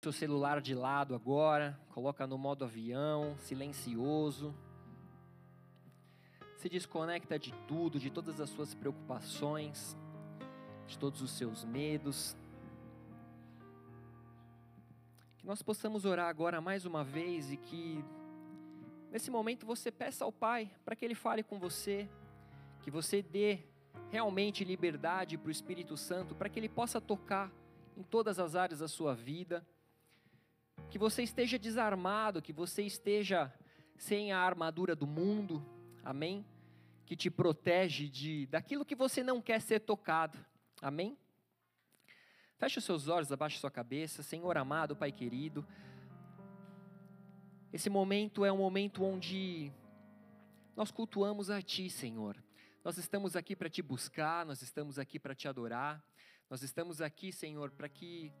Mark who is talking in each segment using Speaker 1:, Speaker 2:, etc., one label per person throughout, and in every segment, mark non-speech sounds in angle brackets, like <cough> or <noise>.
Speaker 1: Seu celular de lado agora, coloca no modo avião, silencioso. Se desconecta de tudo, de todas as suas preocupações, de todos os seus medos. Que nós possamos orar agora mais uma vez e que nesse momento você peça ao Pai para que Ele fale com você, que você dê realmente liberdade para o Espírito Santo, para que Ele possa tocar em todas as áreas da sua vida, que você esteja desarmado, que você esteja sem a armadura do mundo, amém? Que te protege de daquilo que você não quer ser tocado, amém? Feche os seus olhos, abaixe sua cabeça, Senhor amado, Pai querido. Esse momento é um momento onde nós cultuamos a Ti, Senhor. Nós estamos aqui para te buscar, nós estamos aqui para te adorar, nós estamos aqui, Senhor, para que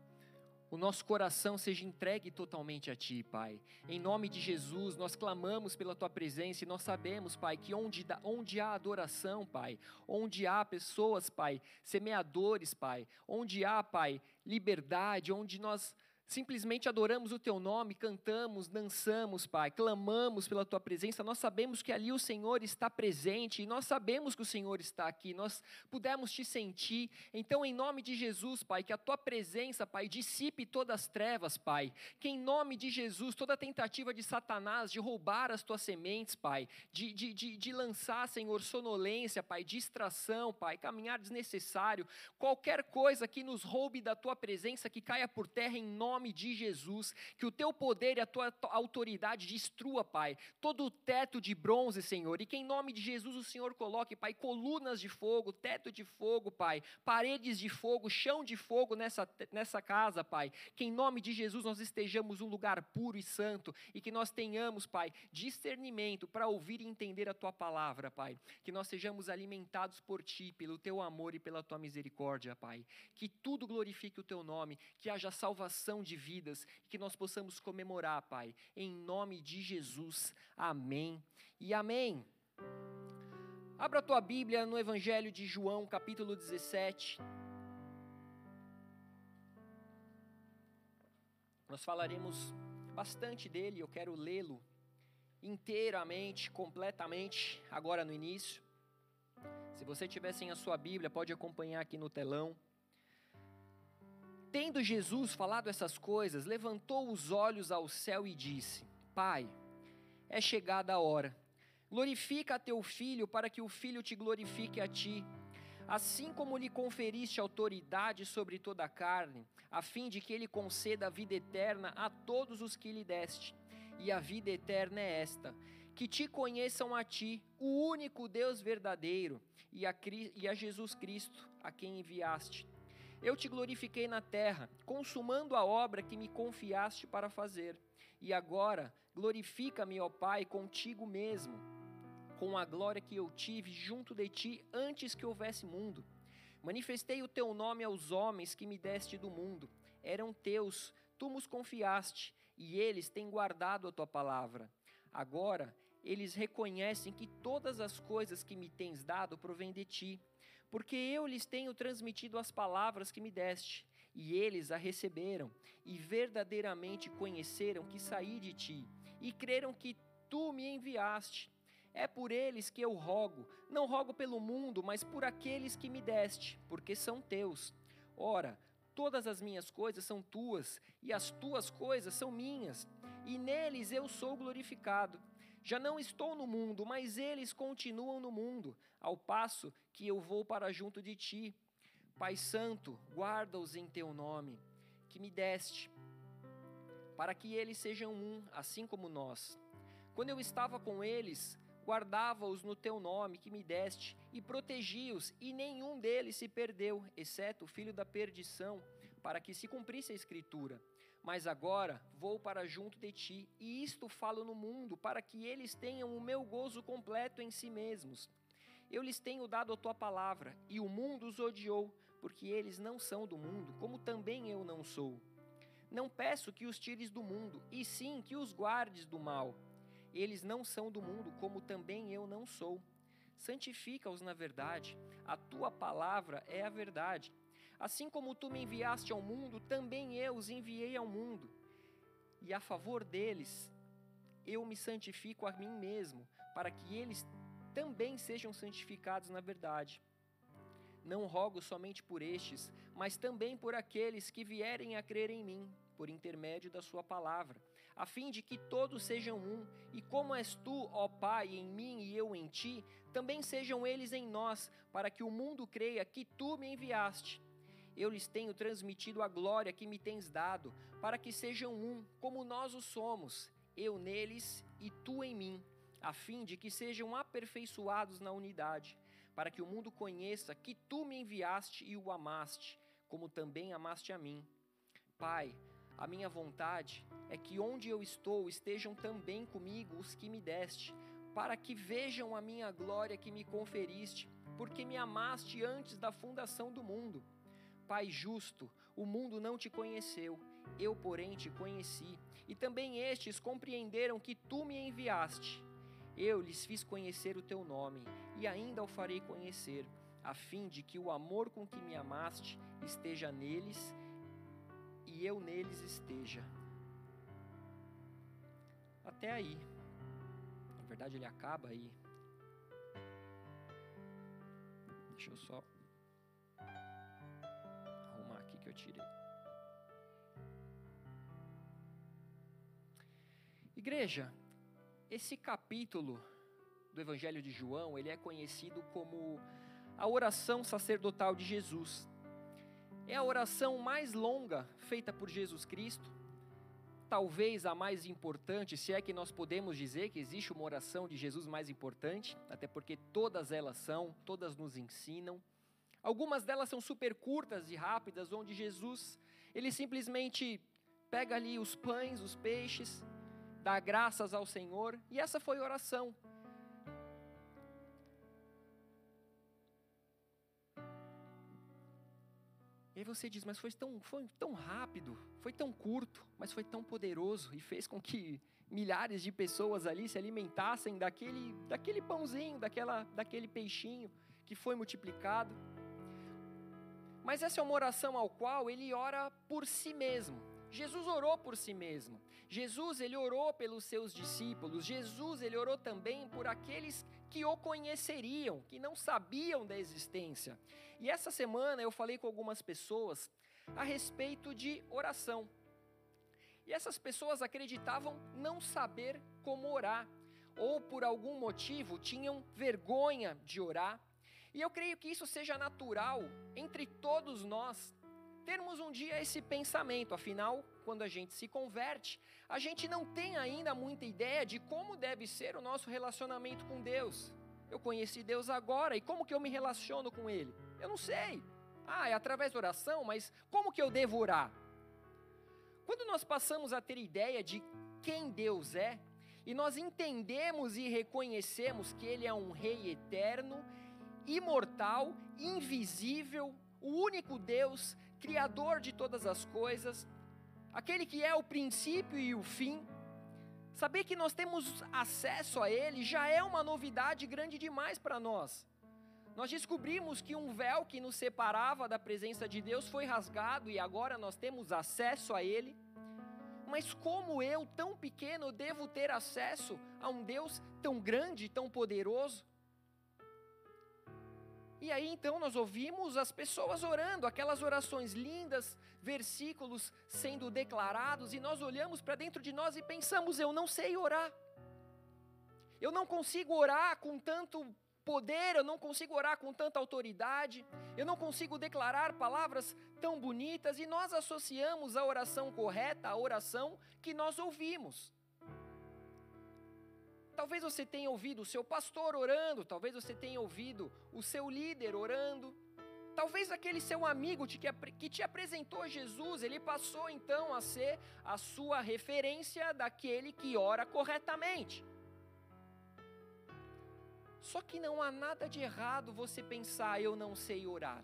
Speaker 1: o nosso coração seja entregue totalmente a Ti, Pai. Em nome de Jesus, nós clamamos pela Tua presença e nós sabemos, Pai, que onde, onde há adoração, Pai, onde há pessoas, Pai, semeadores, Pai, onde há, Pai, liberdade, onde nós simplesmente adoramos o teu nome, cantamos, dançamos, Pai, clamamos pela tua presença, nós sabemos que ali o Senhor está presente e nós sabemos que o Senhor está aqui, nós pudemos te sentir. Então, em nome de Jesus, Pai, que a tua presença, Pai, dissipe todas as trevas, Pai. Que em nome de Jesus, toda tentativa de Satanás de roubar as tuas sementes, Pai, de, de, de, de lançar, Senhor, sonolência, Pai, distração, Pai, caminhar desnecessário, qualquer coisa que nos roube da tua presença, que caia por terra em nome nome de Jesus, que o teu poder e a tua autoridade destrua, Pai, todo o teto de bronze, Senhor, e que em nome de Jesus o Senhor coloque, Pai, colunas de fogo, teto de fogo, Pai, paredes de fogo, chão de fogo nessa, nessa casa, Pai, que em nome de Jesus nós estejamos um lugar puro e santo e que nós tenhamos, Pai, discernimento para ouvir e entender a tua palavra, Pai, que nós sejamos alimentados por ti, pelo teu amor e pela tua misericórdia, Pai, que tudo glorifique o teu nome, que haja salvação de vidas que nós possamos comemorar, Pai, em nome de Jesus. Amém e amém. Abra a tua Bíblia no Evangelho de João, capítulo 17. Nós falaremos bastante dele, eu quero lê-lo inteiramente, completamente, agora no início. Se você tiver sem a sua Bíblia, pode acompanhar aqui no telão. Tendo Jesus falado essas coisas, levantou os olhos ao céu e disse: Pai, é chegada a hora. Glorifica a teu filho, para que o filho te glorifique a ti. Assim como lhe conferiste autoridade sobre toda a carne, a fim de que ele conceda a vida eterna a todos os que lhe deste. E a vida eterna é esta: que te conheçam a ti, o único Deus verdadeiro, e a, e a Jesus Cristo, a quem enviaste. Eu te glorifiquei na terra, consumando a obra que me confiaste para fazer. E agora, glorifica-me, ó Pai, contigo mesmo, com a glória que eu tive junto de ti antes que houvesse mundo. Manifestei o teu nome aos homens que me deste do mundo. Eram teus, tu nos confiaste, e eles têm guardado a tua palavra. Agora, eles reconhecem que todas as coisas que me tens dado provêm de ti porque eu lhes tenho transmitido as palavras que me deste, e eles a receberam, e verdadeiramente conheceram que saí de ti, e creram que tu me enviaste. É por eles que eu rogo, não rogo pelo mundo, mas por aqueles que me deste, porque são teus. Ora, todas as minhas coisas são tuas, e as tuas coisas são minhas, e neles eu sou glorificado. Já não estou no mundo, mas eles continuam no mundo, ao passo que eu vou para junto de ti. Pai Santo, guarda-os em teu nome, que me deste, para que eles sejam um, assim como nós. Quando eu estava com eles, guardava-os no teu nome que me deste, e protegi-os, e nenhum deles se perdeu, exceto o filho da perdição, para que se cumprisse a Escritura. Mas agora vou para junto de ti, e isto falo no mundo, para que eles tenham o meu gozo completo em si mesmos. Eu lhes tenho dado a tua palavra, e o mundo os odiou, porque eles não são do mundo, como também eu não sou. Não peço que os tires do mundo, e sim que os guardes do mal. Eles não são do mundo, como também eu não sou. santifica-os na verdade. A tua palavra é a verdade. Assim como tu me enviaste ao mundo, também eu os enviei ao mundo. E a favor deles, eu me santifico a mim mesmo, para que eles também sejam santificados na verdade. Não rogo somente por estes, mas também por aqueles que vierem a crer em mim, por intermédio da Sua palavra, a fim de que todos sejam um, e como és tu, ó Pai, em mim e eu em ti, também sejam eles em nós, para que o mundo creia que tu me enviaste. Eu lhes tenho transmitido a glória que me tens dado, para que sejam um, como nós o somos, eu neles e tu em mim, a fim de que sejam aperfeiçoados na unidade, para que o mundo conheça que tu me enviaste e o amaste, como também amaste a mim. Pai, a minha vontade é que onde eu estou estejam também comigo os que me deste, para que vejam a minha glória que me conferiste, porque me amaste antes da fundação do mundo. Pai justo, o mundo não te conheceu, eu, porém, te conheci, e também estes compreenderam que tu me enviaste. Eu lhes fiz conhecer o teu nome, e ainda o farei conhecer, a fim de que o amor com que me amaste esteja neles e eu neles esteja. Até aí. Na verdade, ele acaba aí. Deixa eu só Igreja, esse capítulo do Evangelho de João, ele é conhecido como a oração sacerdotal de Jesus. É a oração mais longa feita por Jesus Cristo, talvez a mais importante, se é que nós podemos dizer que existe uma oração de Jesus mais importante, até porque todas elas são, todas nos ensinam. Algumas delas são super curtas e rápidas, onde Jesus, ele simplesmente pega ali os pães, os peixes, dá graças ao Senhor, e essa foi a oração. E aí você diz, mas foi tão, foi tão rápido, foi tão curto, mas foi tão poderoso e fez com que milhares de pessoas ali se alimentassem daquele, daquele pãozinho, daquela, daquele peixinho que foi multiplicado. Mas essa é uma oração ao qual ele ora por si mesmo. Jesus orou por si mesmo. Jesus ele orou pelos seus discípulos. Jesus ele orou também por aqueles que o conheceriam, que não sabiam da existência. E essa semana eu falei com algumas pessoas a respeito de oração. E essas pessoas acreditavam não saber como orar, ou por algum motivo tinham vergonha de orar. E eu creio que isso seja natural entre todos nós termos um dia esse pensamento, afinal, quando a gente se converte, a gente não tem ainda muita ideia de como deve ser o nosso relacionamento com Deus. Eu conheci Deus agora e como que eu me relaciono com Ele? Eu não sei. Ah, é através da oração, mas como que eu devo orar? Quando nós passamos a ter ideia de quem Deus é, e nós entendemos e reconhecemos que Ele é um Rei eterno, imortal, invisível, o único Deus, Criador de todas as coisas, aquele que é o princípio e o fim, saber que nós temos acesso a Ele já é uma novidade grande demais para nós. Nós descobrimos que um véu que nos separava da presença de Deus foi rasgado e agora nós temos acesso a Ele. Mas como eu, tão pequeno, devo ter acesso a um Deus tão grande, tão poderoso? E aí então nós ouvimos as pessoas orando, aquelas orações lindas, versículos sendo declarados, e nós olhamos para dentro de nós e pensamos: eu não sei orar. Eu não consigo orar com tanto poder, eu não consigo orar com tanta autoridade, eu não consigo declarar palavras tão bonitas, e nós associamos a oração correta à oração que nós ouvimos. Talvez você tenha ouvido o seu pastor orando, talvez você tenha ouvido o seu líder orando, talvez aquele seu amigo que te apresentou Jesus, ele passou então a ser a sua referência daquele que ora corretamente. Só que não há nada de errado você pensar, eu não sei orar.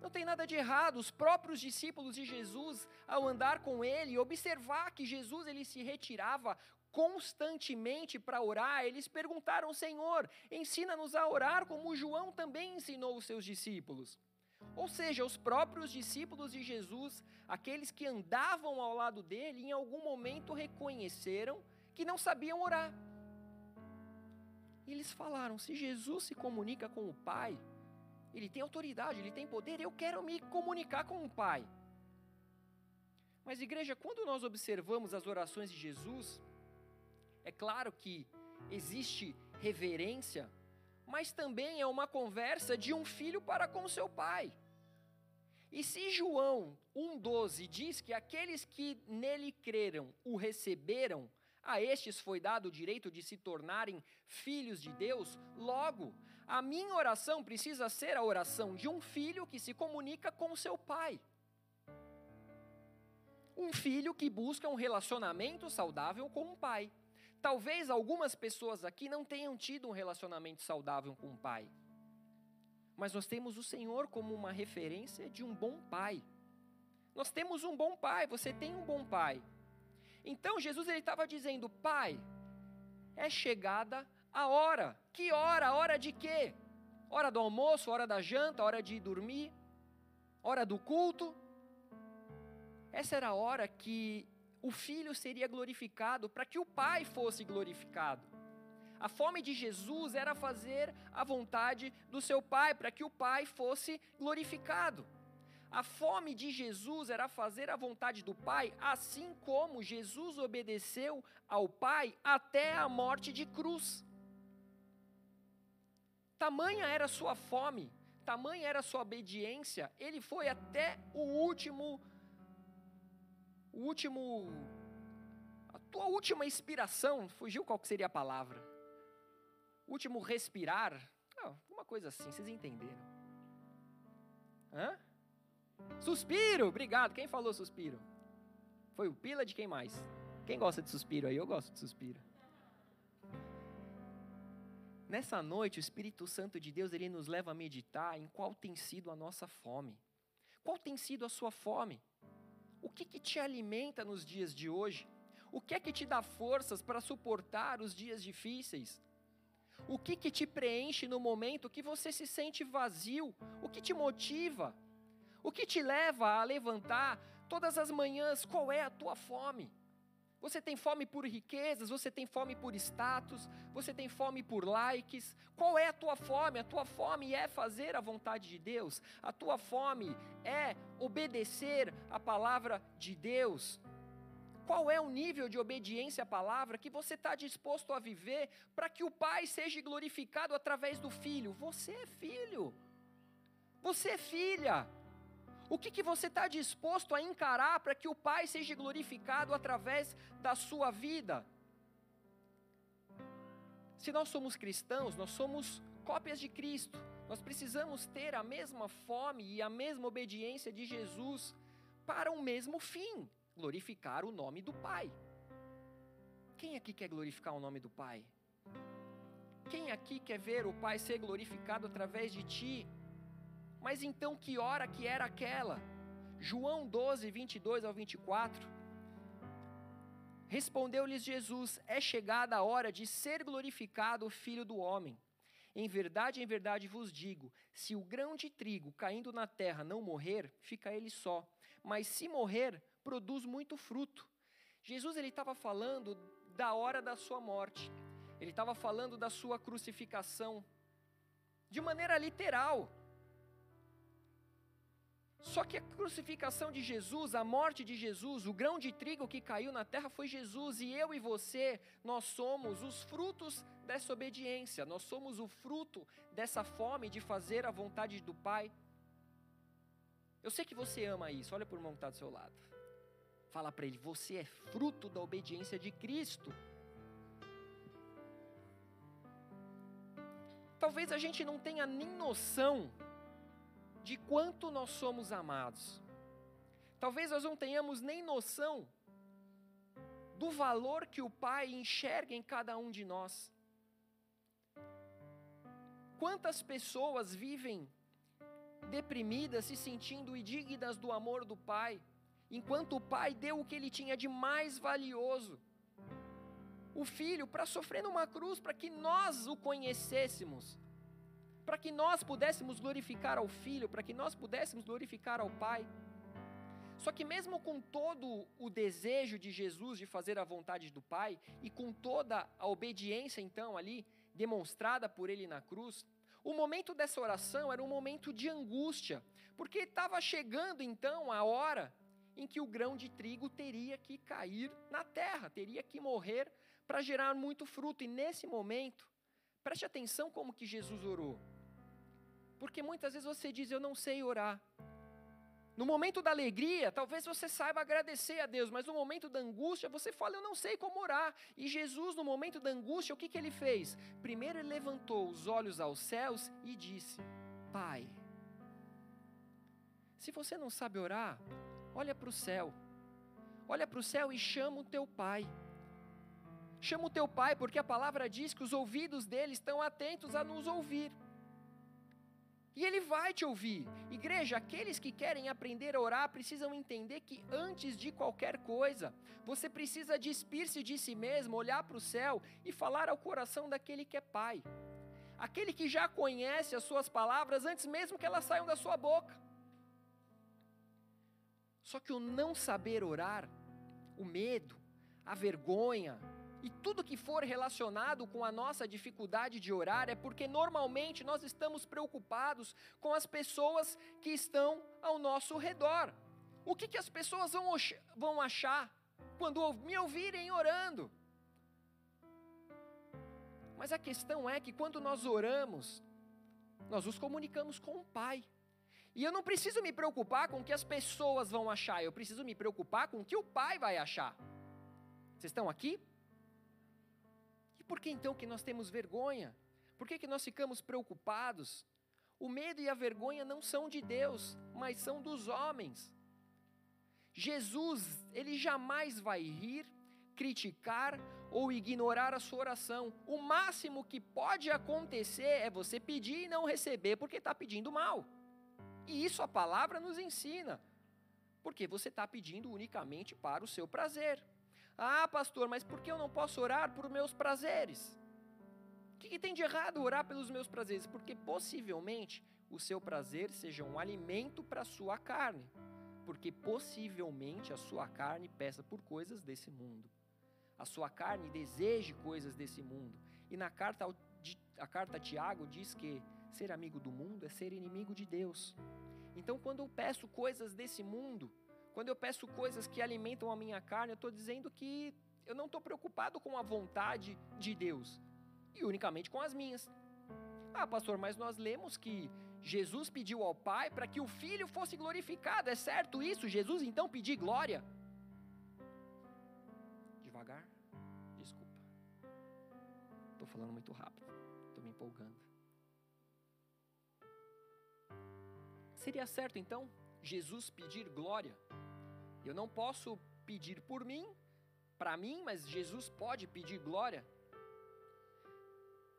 Speaker 1: Não tem nada de errado. Os próprios discípulos de Jesus, ao andar com ele, observar que Jesus ele se retirava constantemente para orar, eles perguntaram: Senhor, ensina-nos a orar como João também ensinou os seus discípulos. Ou seja, os próprios discípulos de Jesus, aqueles que andavam ao lado dele, em algum momento reconheceram que não sabiam orar. E eles falaram: se Jesus se comunica com o Pai, ele tem autoridade, ele tem poder, eu quero me comunicar com o Pai. Mas, igreja, quando nós observamos as orações de Jesus, é claro que existe reverência, mas também é uma conversa de um filho para com seu pai. E se João 1,12 diz que aqueles que nele creram o receberam, a estes foi dado o direito de se tornarem filhos de Deus, logo, a minha oração precisa ser a oração de um filho que se comunica com seu pai. Um filho que busca um relacionamento saudável com o pai. Talvez algumas pessoas aqui não tenham tido um relacionamento saudável com o pai. Mas nós temos o Senhor como uma referência de um bom pai. Nós temos um bom pai, você tem um bom pai. Então Jesus ele estava dizendo: Pai, é chegada a hora. Que hora? Hora de quê? Hora do almoço, hora da janta, hora de dormir, hora do culto. Essa era a hora que o filho seria glorificado para que o pai fosse glorificado. A fome de Jesus era fazer a vontade do seu pai, para que o pai fosse glorificado. A fome de Jesus era fazer a vontade do Pai, assim como Jesus obedeceu ao Pai até a morte de cruz. Tamanha era sua fome, tamanha era sua obediência, ele foi até o último o último a tua última inspiração, fugiu qual que seria a palavra? Último respirar, ah, uma coisa assim, vocês entenderam? Hã? Suspiro, obrigado. Quem falou suspiro? Foi o Pila de quem mais? Quem gosta de suspiro aí? Eu gosto de suspiro. Nessa noite, o Espírito Santo de Deus, ele nos leva a meditar em qual tem sido a nossa fome. Qual tem sido a sua fome? O que, que te alimenta nos dias de hoje? O que é que te dá forças para suportar os dias difíceis? O que que te preenche no momento que você se sente vazio? O que te motiva? O que te leva a levantar todas as manhãs? Qual é a tua fome? Você tem fome por riquezas, você tem fome por status, você tem fome por likes. Qual é a tua fome? A tua fome é fazer a vontade de Deus. A tua fome é obedecer a palavra de Deus. Qual é o nível de obediência à palavra que você está disposto a viver para que o Pai seja glorificado através do Filho? Você é filho. Você é filha. O que, que você está disposto a encarar para que o Pai seja glorificado através da sua vida? Se nós somos cristãos, nós somos cópias de Cristo. Nós precisamos ter a mesma fome e a mesma obediência de Jesus para o mesmo fim glorificar o nome do Pai. Quem aqui quer glorificar o nome do Pai? Quem aqui quer ver o Pai ser glorificado através de ti? Mas então que hora que era aquela? João 12, 22 ao 24. Respondeu-lhes Jesus: É chegada a hora de ser glorificado o Filho do Homem. Em verdade, em verdade vos digo: se o grão de trigo caindo na terra não morrer, fica ele só. Mas se morrer, produz muito fruto. Jesus ele estava falando da hora da sua morte. Ele estava falando da sua crucificação de maneira literal. Só que a crucificação de Jesus, a morte de Jesus, o grão de trigo que caiu na terra foi Jesus, e eu e você, nós somos os frutos dessa obediência, nós somos o fruto dessa fome de fazer a vontade do Pai. Eu sei que você ama isso, olha por irmão que está do seu lado. Fala para ele: você é fruto da obediência de Cristo. Talvez a gente não tenha nem noção de quanto nós somos amados. Talvez nós não tenhamos nem noção do valor que o Pai enxerga em cada um de nós. Quantas pessoas vivem deprimidas, se sentindo indignas do amor do Pai, enquanto o Pai deu o que ele tinha de mais valioso. o Filho para sofrer numa cruz, para que nós o conhecêssemos, para que nós pudéssemos glorificar ao Filho, para que nós pudéssemos glorificar ao Pai. Só que, mesmo com todo o desejo de Jesus de fazer a vontade do Pai, e com toda a obediência, então, ali, demonstrada por ele na cruz, o momento dessa oração era um momento de angústia, porque estava chegando então a hora em que o grão de trigo teria que cair na terra, teria que morrer para gerar muito fruto. E nesse momento, preste atenção como que Jesus orou. Porque muitas vezes você diz, eu não sei orar. No momento da alegria, talvez você saiba agradecer a Deus, mas no momento da angústia, você fala, eu não sei como orar. E Jesus, no momento da angústia, o que, que ele fez? Primeiro, ele levantou os olhos aos céus e disse: Pai, se você não sabe orar, olha para o céu. Olha para o céu e chama o teu pai. Chama o teu pai, porque a palavra diz que os ouvidos dele estão atentos a nos ouvir. E ele vai te ouvir. Igreja, aqueles que querem aprender a orar precisam entender que antes de qualquer coisa, você precisa despir-se de si mesmo, olhar para o céu e falar ao coração daquele que é Pai. Aquele que já conhece as suas palavras antes mesmo que elas saiam da sua boca. Só que o não saber orar, o medo, a vergonha, e tudo que for relacionado com a nossa dificuldade de orar é porque normalmente nós estamos preocupados com as pessoas que estão ao nosso redor. O que, que as pessoas vão, achar quando me ouvirem orando? Mas a questão é que quando nós oramos, nós nos comunicamos com o Pai. E eu não preciso me preocupar com o que as pessoas vão achar, eu preciso me preocupar com o que o Pai vai achar. Vocês estão aqui? Por que então que nós temos vergonha? Por que, que nós ficamos preocupados? O medo e a vergonha não são de Deus, mas são dos homens. Jesus, ele jamais vai rir, criticar ou ignorar a sua oração. O máximo que pode acontecer é você pedir e não receber porque está pedindo mal. E isso a palavra nos ensina. Porque você está pedindo unicamente para o seu prazer. Ah, pastor, mas por que eu não posso orar por meus prazeres? O que, que tem de errado orar pelos meus prazeres? Porque possivelmente o seu prazer seja um alimento para a sua carne. Porque possivelmente a sua carne peça por coisas desse mundo. A sua carne deseje coisas desse mundo. E na carta, a carta a Tiago diz que ser amigo do mundo é ser inimigo de Deus. Então, quando eu peço coisas desse mundo, quando eu peço coisas que alimentam a minha carne, eu estou dizendo que eu não estou preocupado com a vontade de Deus e unicamente com as minhas. Ah, pastor, mas nós lemos que Jesus pediu ao Pai para que o Filho fosse glorificado. É certo isso? Jesus então pediu glória? Devagar? Desculpa. Estou falando muito rápido. Estou me empolgando. Seria certo então Jesus pedir glória? Eu não posso pedir por mim, para mim, mas Jesus pode pedir glória.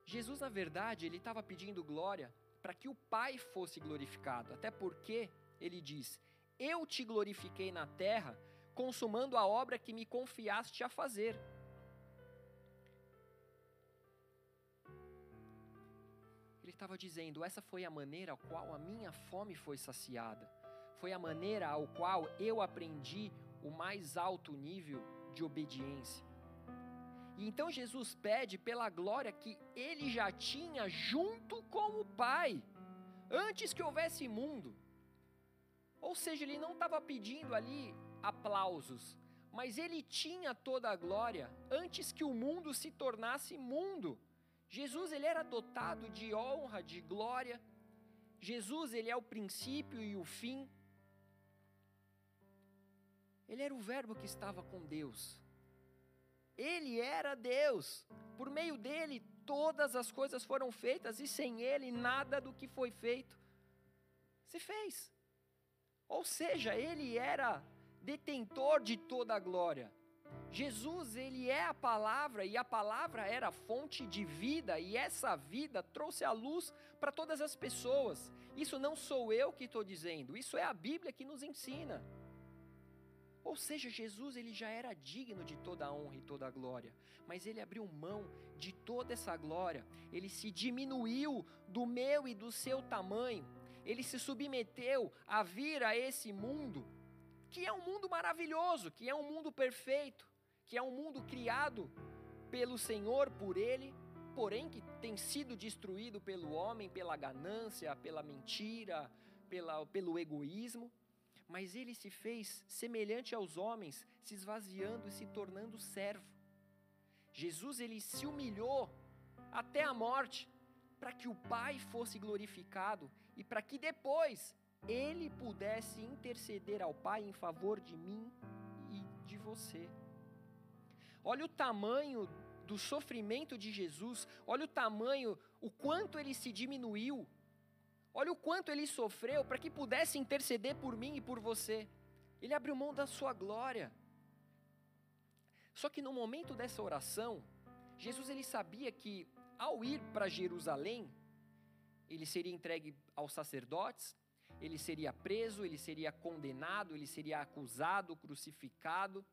Speaker 1: Jesus, na verdade, ele estava pedindo glória para que o Pai fosse glorificado, até porque ele diz: Eu te glorifiquei na terra, consumando a obra que me confiaste a fazer. Ele estava dizendo: Essa foi a maneira a qual a minha fome foi saciada foi a maneira ao qual eu aprendi o mais alto nível de obediência. E então Jesus pede pela glória que ele já tinha junto com o Pai, antes que houvesse mundo. Ou seja, ele não estava pedindo ali aplausos, mas ele tinha toda a glória antes que o mundo se tornasse mundo. Jesus ele era dotado de honra, de glória. Jesus ele é o princípio e o fim. Ele era o Verbo que estava com Deus. Ele era Deus. Por meio dele, todas as coisas foram feitas e sem ele, nada do que foi feito se fez. Ou seja, ele era detentor de toda a glória. Jesus, ele é a palavra e a palavra era a fonte de vida e essa vida trouxe a luz para todas as pessoas. Isso não sou eu que estou dizendo, isso é a Bíblia que nos ensina. Ou seja, Jesus ele já era digno de toda a honra e toda a glória, mas ele abriu mão de toda essa glória. Ele se diminuiu do meu e do seu tamanho. Ele se submeteu a vir a esse mundo, que é um mundo maravilhoso, que é um mundo perfeito, que é um mundo criado pelo Senhor por ele, porém que tem sido destruído pelo homem, pela ganância, pela mentira, pela, pelo egoísmo mas ele se fez semelhante aos homens, se esvaziando e se tornando servo. Jesus ele se humilhou até a morte para que o Pai fosse glorificado e para que depois ele pudesse interceder ao Pai em favor de mim e de você. Olha o tamanho do sofrimento de Jesus, olha o tamanho, o quanto ele se diminuiu Olha o quanto ele sofreu para que pudesse interceder por mim e por você. Ele abriu mão da sua glória. Só que no momento dessa oração, Jesus ele sabia que ao ir para Jerusalém, ele seria entregue aos sacerdotes, ele seria preso, ele seria condenado, ele seria acusado, crucificado.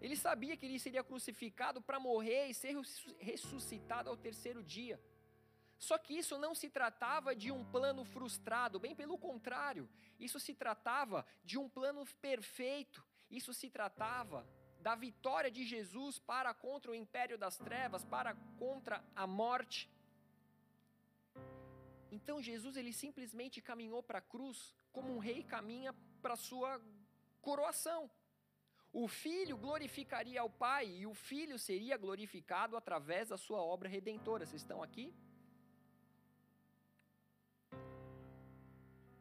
Speaker 1: Ele sabia que ele seria crucificado para morrer e ser ressuscitado ao terceiro dia. Só que isso não se tratava de um plano frustrado, bem pelo contrário, isso se tratava de um plano perfeito, isso se tratava da vitória de Jesus para contra o império das trevas, para contra a morte. Então Jesus ele simplesmente caminhou para a cruz como um rei caminha para sua coroação. O filho glorificaria ao pai e o filho seria glorificado através da sua obra redentora. Vocês estão aqui?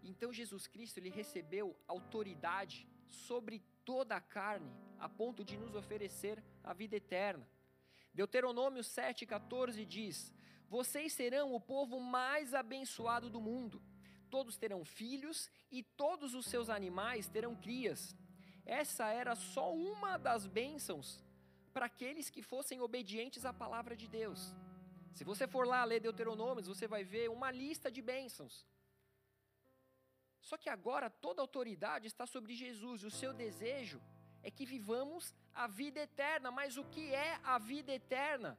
Speaker 1: Então Jesus Cristo ele recebeu autoridade sobre toda a carne, a ponto de nos oferecer a vida eterna. Deuteronômio 7,14 diz: Vocês serão o povo mais abençoado do mundo. Todos terão filhos e todos os seus animais terão crias. Essa era só uma das bênçãos para aqueles que fossem obedientes à palavra de Deus. Se você for lá ler Deuteronômios, você vai ver uma lista de bênçãos. Só que agora toda autoridade está sobre Jesus, e o seu desejo é que vivamos a vida eterna. Mas o que é a vida eterna?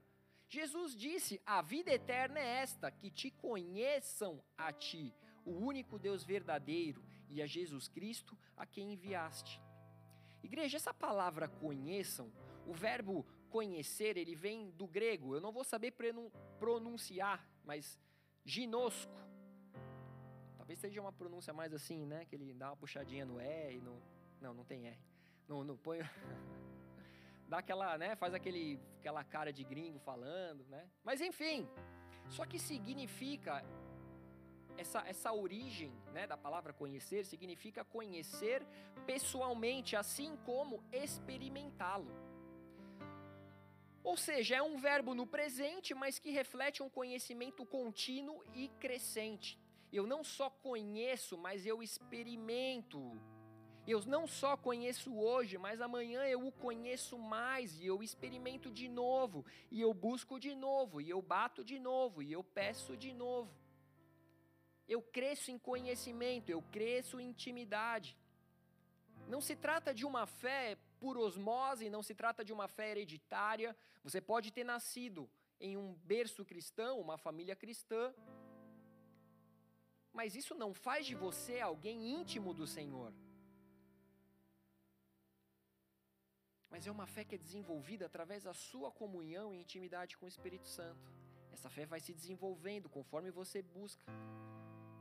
Speaker 1: Jesus disse: A vida eterna é esta, que te conheçam a ti, o único Deus verdadeiro, e a Jesus Cristo a quem enviaste. Igreja, essa palavra conheçam, o verbo conhecer, ele vem do grego, eu não vou saber pronunciar, mas ginosco Talvez seja uma pronúncia mais assim, né? Que ele dá uma puxadinha no e no. Não, não tem R. Não, não põe. <laughs> dá aquela, né? Faz aquele, aquela cara de gringo falando, né? Mas enfim. Só que significa essa, essa origem né, da palavra conhecer significa conhecer pessoalmente, assim como experimentá-lo. Ou seja, é um verbo no presente, mas que reflete um conhecimento contínuo e crescente. Eu não só conheço, mas eu experimento. Eu não só conheço hoje, mas amanhã eu o conheço mais e eu experimento de novo, e eu busco de novo, e eu bato de novo, e eu peço de novo. Eu cresço em conhecimento, eu cresço em intimidade. Não se trata de uma fé por osmose, não se trata de uma fé hereditária. Você pode ter nascido em um berço cristão, uma família cristã, mas isso não faz de você alguém íntimo do Senhor. Mas é uma fé que é desenvolvida através da sua comunhão e intimidade com o Espírito Santo. Essa fé vai se desenvolvendo conforme você busca,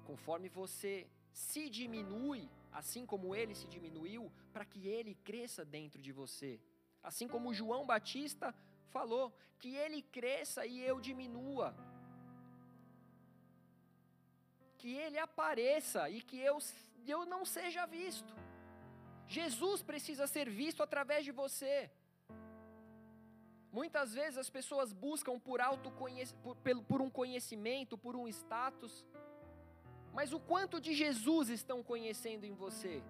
Speaker 1: conforme você se diminui, assim como ele se diminuiu, para que ele cresça dentro de você. Assim como João Batista falou, que ele cresça e eu diminua que ele apareça e que eu, eu não seja visto. Jesus precisa ser visto através de você. Muitas vezes as pessoas buscam por, por, por um conhecimento, por um status, mas o quanto de Jesus estão conhecendo em você?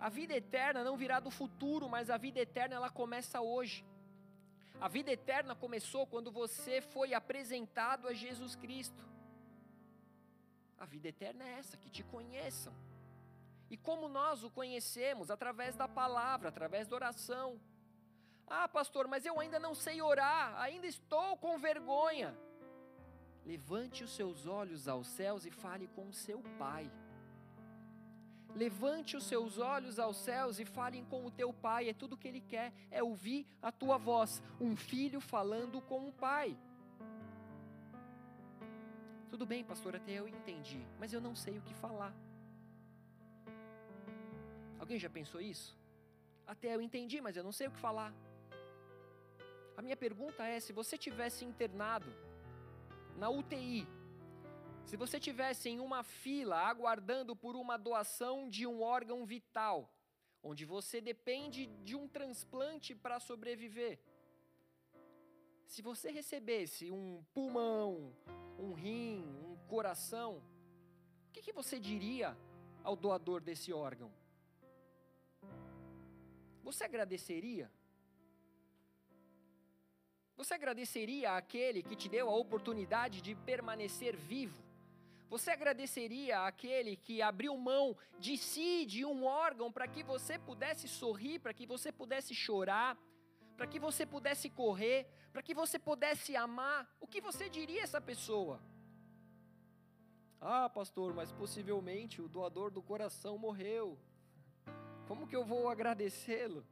Speaker 1: A vida eterna não virá do futuro, mas a vida eterna ela começa hoje. A vida eterna começou quando você foi apresentado a Jesus Cristo. A vida eterna é essa, que te conheçam. E como nós o conhecemos? Através da palavra, através da oração. Ah, pastor, mas eu ainda não sei orar, ainda estou com vergonha. Levante os seus olhos aos céus e fale com seu pai. Levante os seus olhos aos céus e fale com o teu pai. É tudo o que ele quer, é ouvir a tua voz. Um filho falando com o pai. Tudo bem, pastor, até eu entendi, mas eu não sei o que falar. Alguém já pensou isso? Até eu entendi, mas eu não sei o que falar. A minha pergunta é: se você tivesse internado na UTI, se você tivesse em uma fila aguardando por uma doação de um órgão vital, onde você depende de um transplante para sobreviver, se você recebesse um pulmão, um rim, um coração, o que, que você diria ao doador desse órgão? Você agradeceria? Você agradeceria àquele que te deu a oportunidade de permanecer vivo? Você agradeceria àquele que abriu mão de si, de um órgão, para que você pudesse sorrir, para que você pudesse chorar, para que você pudesse correr, para que você pudesse amar? O que você diria a essa pessoa? Ah, pastor, mas possivelmente o doador do coração morreu. Como que eu vou agradecê-lo?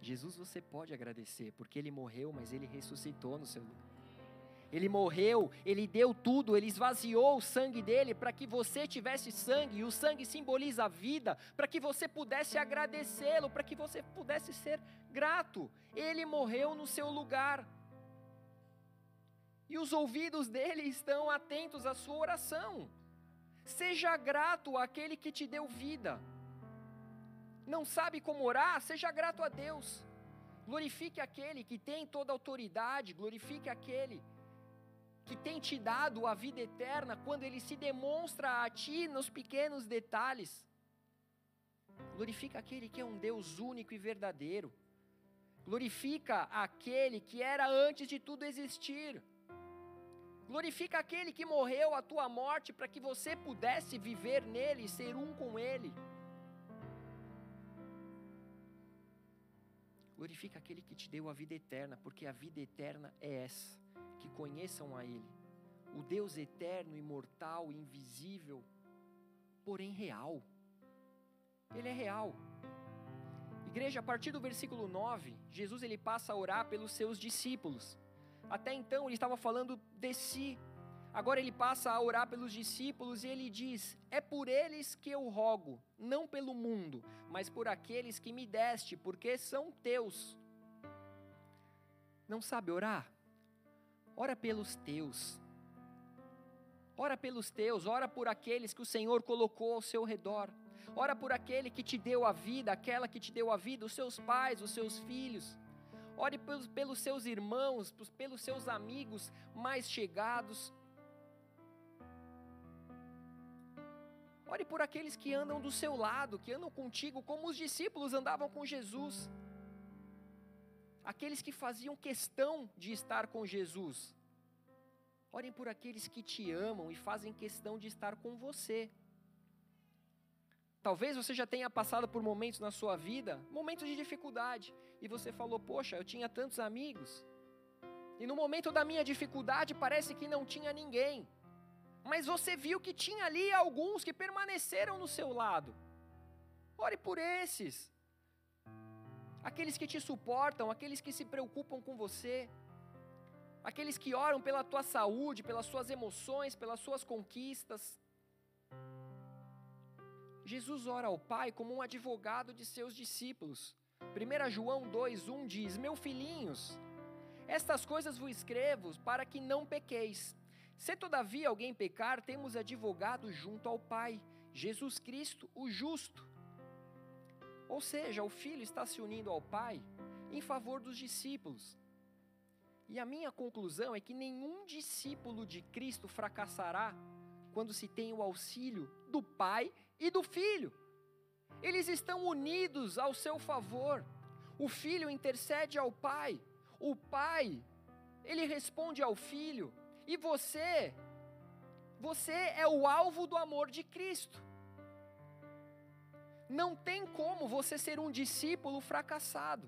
Speaker 1: Jesus você pode agradecer, porque ele morreu, mas ele ressuscitou no seu lugar. Ele morreu, ele deu tudo, ele esvaziou o sangue dele para que você tivesse sangue, e o sangue simboliza a vida, para que você pudesse agradecê-lo, para que você pudesse ser grato. Ele morreu no seu lugar. E os ouvidos dele estão atentos à sua oração. Seja grato àquele que te deu vida. Não sabe como orar? Seja grato a Deus. Glorifique aquele que tem toda a autoridade, glorifique aquele que tem te dado a vida eterna quando ele se demonstra a ti nos pequenos detalhes. Glorifica aquele que é um Deus único e verdadeiro. Glorifica aquele que era antes de tudo existir. Glorifica aquele que morreu a tua morte para que você pudesse viver nele e ser um com ele. Glorifica aquele que te deu a vida eterna, porque a vida eterna é essa: que conheçam a Ele, o Deus eterno, imortal, invisível, porém real. Ele é real. Igreja, a partir do versículo 9, Jesus ele passa a orar pelos seus discípulos. Até então ele estava falando de si. Agora ele passa a orar pelos discípulos e ele diz: É por eles que eu rogo, não pelo mundo, mas por aqueles que me deste, porque são teus. Não sabe orar? Ora pelos teus. Ora pelos teus, ora por aqueles que o Senhor colocou ao seu redor. Ora por aquele que te deu a vida, aquela que te deu a vida, os seus pais, os seus filhos. Ore pelos, pelos seus irmãos, pelos seus amigos mais chegados. Ore por aqueles que andam do seu lado, que andam contigo, como os discípulos andavam com Jesus. Aqueles que faziam questão de estar com Jesus. Orem por aqueles que te amam e fazem questão de estar com você. Talvez você já tenha passado por momentos na sua vida, momentos de dificuldade, e você falou: Poxa, eu tinha tantos amigos, e no momento da minha dificuldade parece que não tinha ninguém, mas você viu que tinha ali alguns que permaneceram no seu lado. Ore por esses, aqueles que te suportam, aqueles que se preocupam com você, aqueles que oram pela tua saúde, pelas suas emoções, pelas suas conquistas. Jesus ora ao Pai como um advogado de seus discípulos. 1 João 2,1 diz: Meu filhinhos, estas coisas vos escrevo para que não pequeis. Se todavia alguém pecar, temos advogado junto ao Pai, Jesus Cristo, o justo. Ou seja, o filho está se unindo ao Pai em favor dos discípulos. E a minha conclusão é que nenhum discípulo de Cristo fracassará quando se tem o auxílio do Pai e do Filho. Eles estão unidos ao seu favor. O Filho intercede ao Pai. O Pai, ele responde ao Filho. E você, Você é o alvo do amor de Cristo. Não tem como você ser um discípulo fracassado.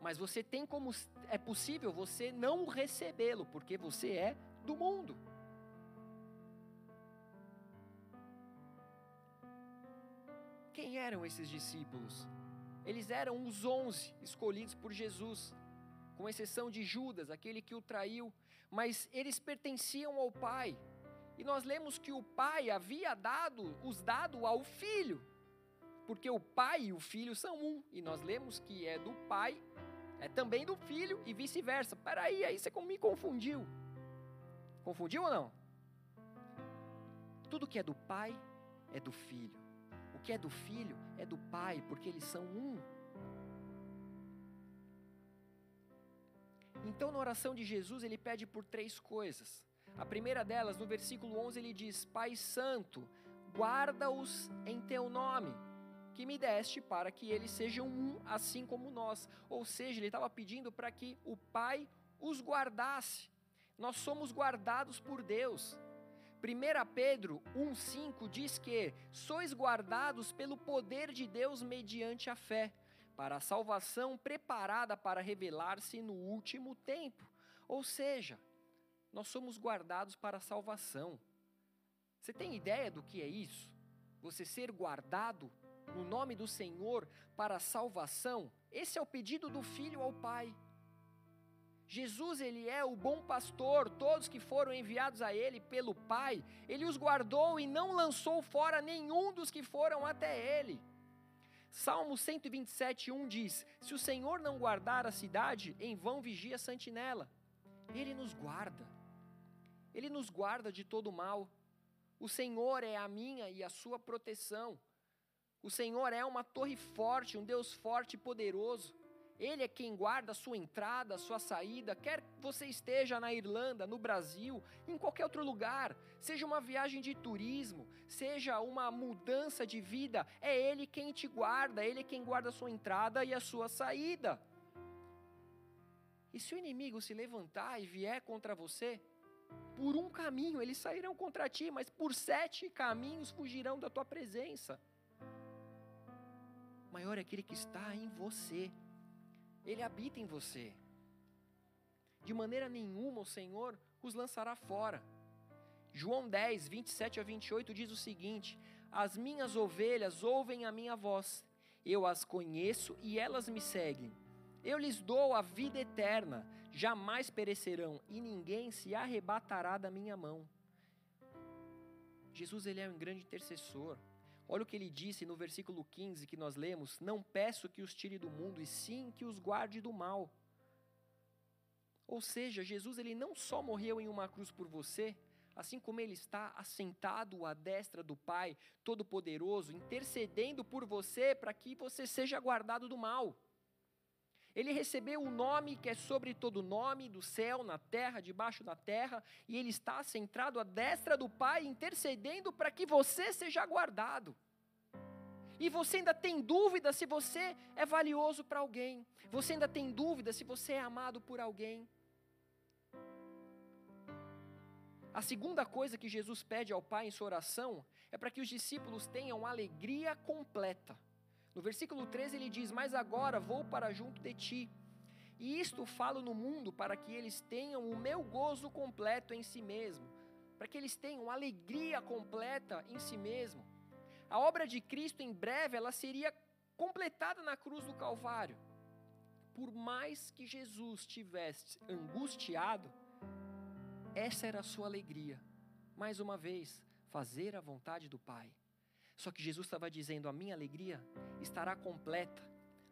Speaker 1: Mas você tem como é possível você não recebê-lo, porque você é do mundo. Quem eram esses discípulos? Eles eram os onze escolhidos por Jesus, com exceção de Judas, aquele que o traiu, mas eles pertenciam ao Pai. E nós lemos que o Pai havia dado, os dado ao Filho, porque o Pai e o Filho são um, e nós lemos que é do Pai, é também do Filho e vice-versa. Peraí, aí você me confundiu. Confundiu ou não? Tudo que é do Pai é do Filho que é do filho é do pai, porque eles são um. Então, na oração de Jesus, ele pede por três coisas. A primeira delas, no versículo 11, ele diz: Pai Santo, guarda-os em teu nome, que me deste, para que eles sejam um, assim como nós. Ou seja, ele estava pedindo para que o Pai os guardasse. Nós somos guardados por Deus. 1 Pedro 1,5 diz que sois guardados pelo poder de Deus mediante a fé, para a salvação preparada para revelar-se no último tempo. Ou seja, nós somos guardados para a salvação. Você tem ideia do que é isso? Você ser guardado no nome do Senhor para a salvação? Esse é o pedido do filho ao Pai. Jesus, ele é o bom pastor, todos que foram enviados a ele pelo Pai, ele os guardou e não lançou fora nenhum dos que foram até ele. Salmo 127, 1 diz: Se o Senhor não guardar a cidade, em vão vigia a sentinela. Ele nos guarda, ele nos guarda de todo mal. O Senhor é a minha e a sua proteção. O Senhor é uma torre forte, um Deus forte e poderoso. Ele é quem guarda a sua entrada, a sua saída, quer você esteja na Irlanda, no Brasil, em qualquer outro lugar, seja uma viagem de turismo, seja uma mudança de vida, é Ele quem te guarda, Ele é quem guarda a sua entrada e a sua saída. E se o inimigo se levantar e vier contra você, por um caminho eles sairão contra ti, mas por sete caminhos fugirão da tua presença. Maior é aquele que está em você ele habita em você. De maneira nenhuma o Senhor os lançará fora. João 10, 27 a 28 diz o seguinte: As minhas ovelhas ouvem a minha voz, eu as conheço e elas me seguem. Eu lhes dou a vida eterna, jamais perecerão e ninguém se arrebatará da minha mão. Jesus ele é um grande intercessor. Olha o que ele disse no versículo 15 que nós lemos: Não peço que os tire do mundo, e sim que os guarde do mal. Ou seja, Jesus ele não só morreu em uma cruz por você, assim como ele está assentado à destra do Pai Todo-Poderoso, intercedendo por você para que você seja guardado do mal. Ele recebeu o nome que é sobre todo nome, do céu, na terra, debaixo da terra, e ele está centrado à destra do Pai, intercedendo para que você seja guardado. E você ainda tem dúvida se você é valioso para alguém, você ainda tem dúvida se você é amado por alguém. A segunda coisa que Jesus pede ao Pai em sua oração é para que os discípulos tenham alegria completa. No versículo 13 ele diz: Mas agora vou para junto de ti. E isto falo no mundo para que eles tenham o meu gozo completo em si mesmo, para que eles tenham alegria completa em si mesmo. A obra de Cristo em breve ela seria completada na cruz do Calvário. Por mais que Jesus tivesse angustiado, essa era a sua alegria. Mais uma vez, fazer a vontade do Pai. Só que Jesus estava dizendo: a minha alegria estará completa.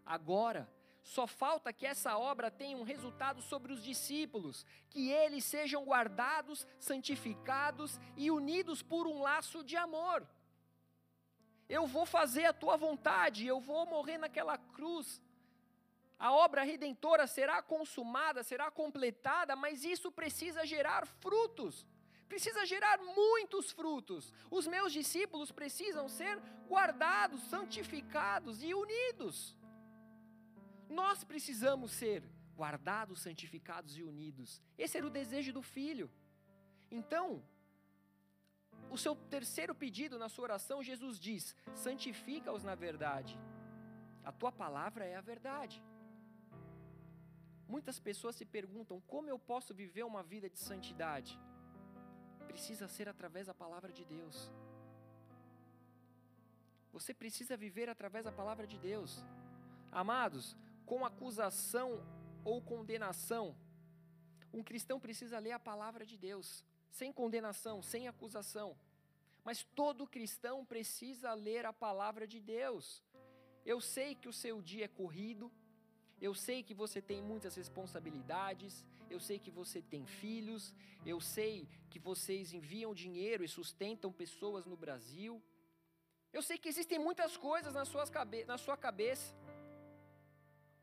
Speaker 1: Agora, só falta que essa obra tenha um resultado sobre os discípulos, que eles sejam guardados, santificados e unidos por um laço de amor. Eu vou fazer a tua vontade, eu vou morrer naquela cruz. A obra redentora será consumada, será completada, mas isso precisa gerar frutos precisa gerar muitos frutos. Os meus discípulos precisam ser guardados, santificados e unidos. Nós precisamos ser guardados, santificados e unidos. Esse era o desejo do filho. Então, o seu terceiro pedido na sua oração, Jesus diz: santifica-os na verdade. A tua palavra é a verdade. Muitas pessoas se perguntam como eu posso viver uma vida de santidade. Precisa ser através da palavra de Deus. Você precisa viver através da palavra de Deus. Amados, com acusação ou condenação, um cristão precisa ler a palavra de Deus, sem condenação, sem acusação. Mas todo cristão precisa ler a palavra de Deus. Eu sei que o seu dia é corrido, eu sei que você tem muitas responsabilidades, eu sei que você tem filhos, eu sei que vocês enviam dinheiro e sustentam pessoas no Brasil. Eu sei que existem muitas coisas na, suas cabe na sua cabeça,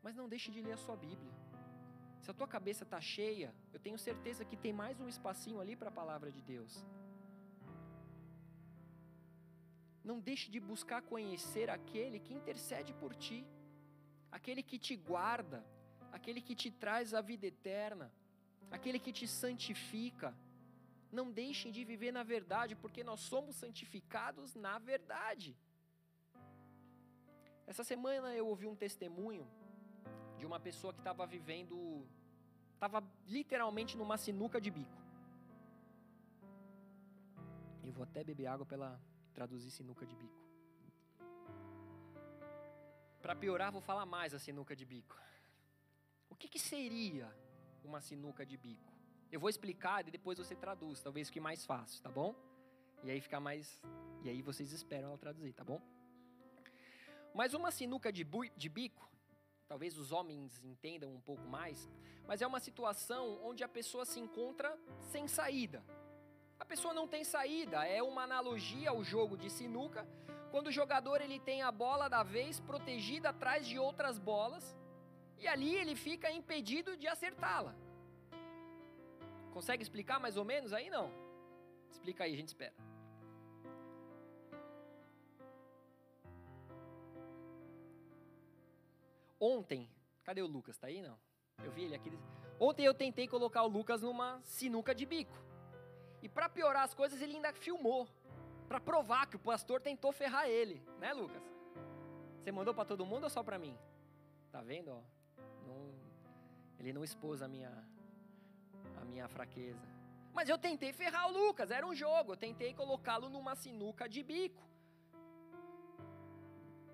Speaker 1: mas não deixe de ler a sua Bíblia. Se a tua cabeça está cheia, eu tenho certeza que tem mais um espacinho ali para a palavra de Deus. Não deixe de buscar conhecer aquele que intercede por ti, aquele que te guarda, aquele que te traz a vida eterna, aquele que te santifica. Não deixem de viver na verdade, porque nós somos santificados na verdade. Essa semana eu ouvi um testemunho de uma pessoa que estava vivendo, estava literalmente numa sinuca de bico. Eu vou até beber água para traduzir sinuca de bico. Para piorar, vou falar mais a sinuca de bico. O que, que seria uma sinuca de bico? Eu vou explicar e depois você traduz, talvez fique mais fácil, tá bom? E aí fica mais. E aí vocês esperam ela traduzir, tá bom? Mas uma sinuca de, de bico talvez os homens entendam um pouco mais, mas é uma situação onde a pessoa se encontra sem saída. A pessoa não tem saída, é uma analogia ao jogo de sinuca, quando o jogador ele tem a bola da vez protegida atrás de outras bolas, e ali ele fica impedido de acertá-la. Consegue explicar mais ou menos aí não? Explica aí, a gente espera. Ontem, cadê o Lucas? Tá aí não? Eu vi ele aqui. Ontem eu tentei colocar o Lucas numa sinuca de bico. E para piorar as coisas, ele ainda filmou para provar que o pastor tentou ferrar ele, né, Lucas? Você mandou para todo mundo ou só para mim? Tá vendo, ó? Ele não expôs a minha a minha fraqueza. Mas eu tentei ferrar o Lucas, era um jogo, eu tentei colocá-lo numa sinuca de bico.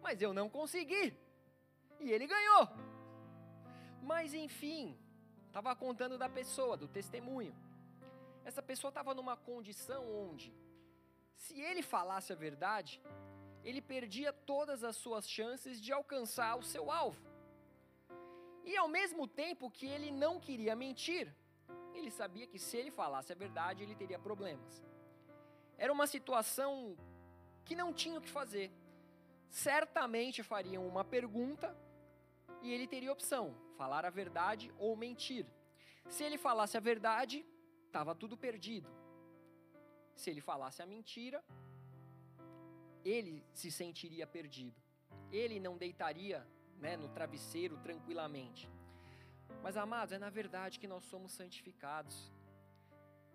Speaker 1: Mas eu não consegui. E ele ganhou. Mas enfim, estava contando da pessoa, do testemunho. Essa pessoa estava numa condição onde, se ele falasse a verdade, ele perdia todas as suas chances de alcançar o seu alvo. E ao mesmo tempo que ele não queria mentir, ele sabia que se ele falasse a verdade, ele teria problemas. Era uma situação que não tinha o que fazer. Certamente fariam uma pergunta e ele teria opção: falar a verdade ou mentir. Se ele falasse a verdade, estava tudo perdido. Se ele falasse a mentira, ele se sentiria perdido. Ele não deitaria né, no travesseiro tranquilamente. Mas, amados, é na verdade que nós somos santificados.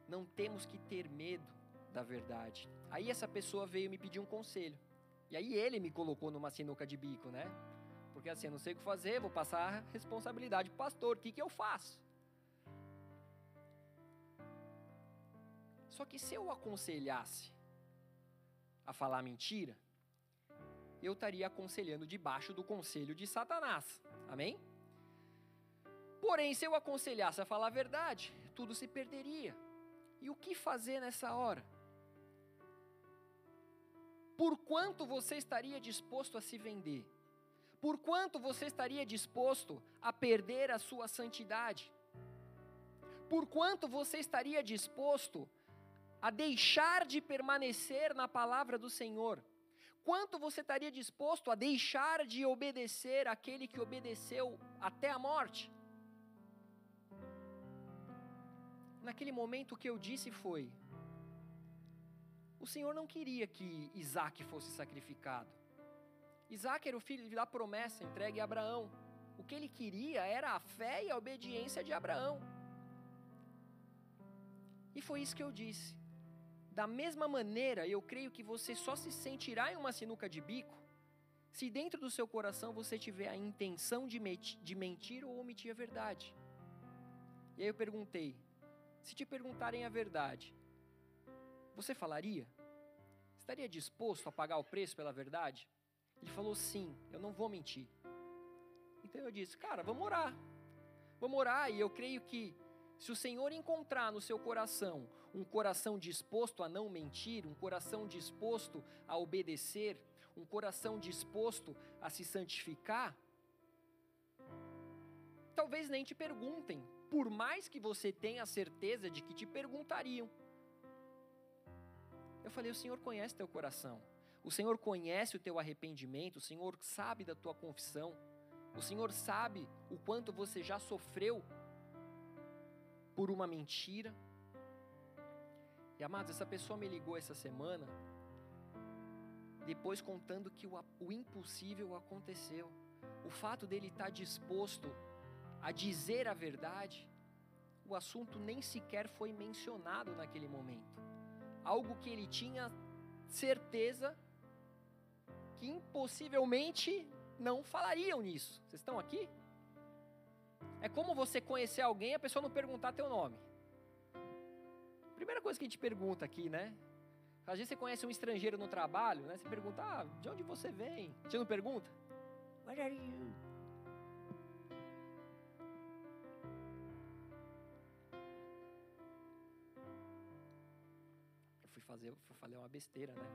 Speaker 1: Não temos que ter medo da verdade. Aí essa pessoa veio me pedir um conselho. E aí ele me colocou numa sinuca de bico, né? Porque assim, eu não sei o que fazer, vou passar a responsabilidade pastor. O que, que eu faço? Só que se eu aconselhasse a falar mentira, eu estaria aconselhando debaixo do conselho de Satanás. Amém? Porém, se eu aconselhasse a falar a verdade, tudo se perderia. E o que fazer nessa hora? Por quanto você estaria disposto a se vender? por quanto você estaria disposto a perder a sua santidade? Por quanto você estaria disposto a deixar de permanecer na palavra do Senhor? Quanto você estaria disposto a deixar de obedecer aquele que obedeceu até a morte? Naquele momento o que eu disse foi: o Senhor não queria que Isaac fosse sacrificado. Isaac era o filho da promessa entregue a Abraão. O que ele queria era a fé e a obediência de Abraão. E foi isso que eu disse. Da mesma maneira, eu creio que você só se sentirá em uma sinuca de bico se dentro do seu coração você tiver a intenção de, de mentir ou omitir a verdade. E aí eu perguntei: se te perguntarem a verdade, você falaria? Estaria disposto a pagar o preço pela verdade? Ele falou: sim, eu não vou mentir. Então eu disse: cara, vamos orar. Vamos orar, e eu creio que se o Senhor encontrar no seu coração um coração disposto a não mentir, um coração disposto a obedecer, um coração disposto a se santificar, talvez nem te perguntem, por mais que você tenha certeza de que te perguntariam. Eu falei: o Senhor conhece teu coração, o Senhor conhece o teu arrependimento, o Senhor sabe da tua confissão, o Senhor sabe o quanto você já sofreu por uma mentira. E amados, essa pessoa me ligou essa semana, depois contando que o, o impossível aconteceu. O fato dele estar disposto a dizer a verdade, o assunto nem sequer foi mencionado naquele momento. Algo que ele tinha certeza que impossivelmente não falariam nisso. Vocês estão aqui? É como você conhecer alguém e a pessoa não perguntar teu nome. Primeira coisa que a gente pergunta aqui, né? Às vezes você conhece um estrangeiro no trabalho, né? Você pergunta, ah, de onde você vem? Você não pergunta? What are you? Eu fui fazer, fui fazer uma besteira, né?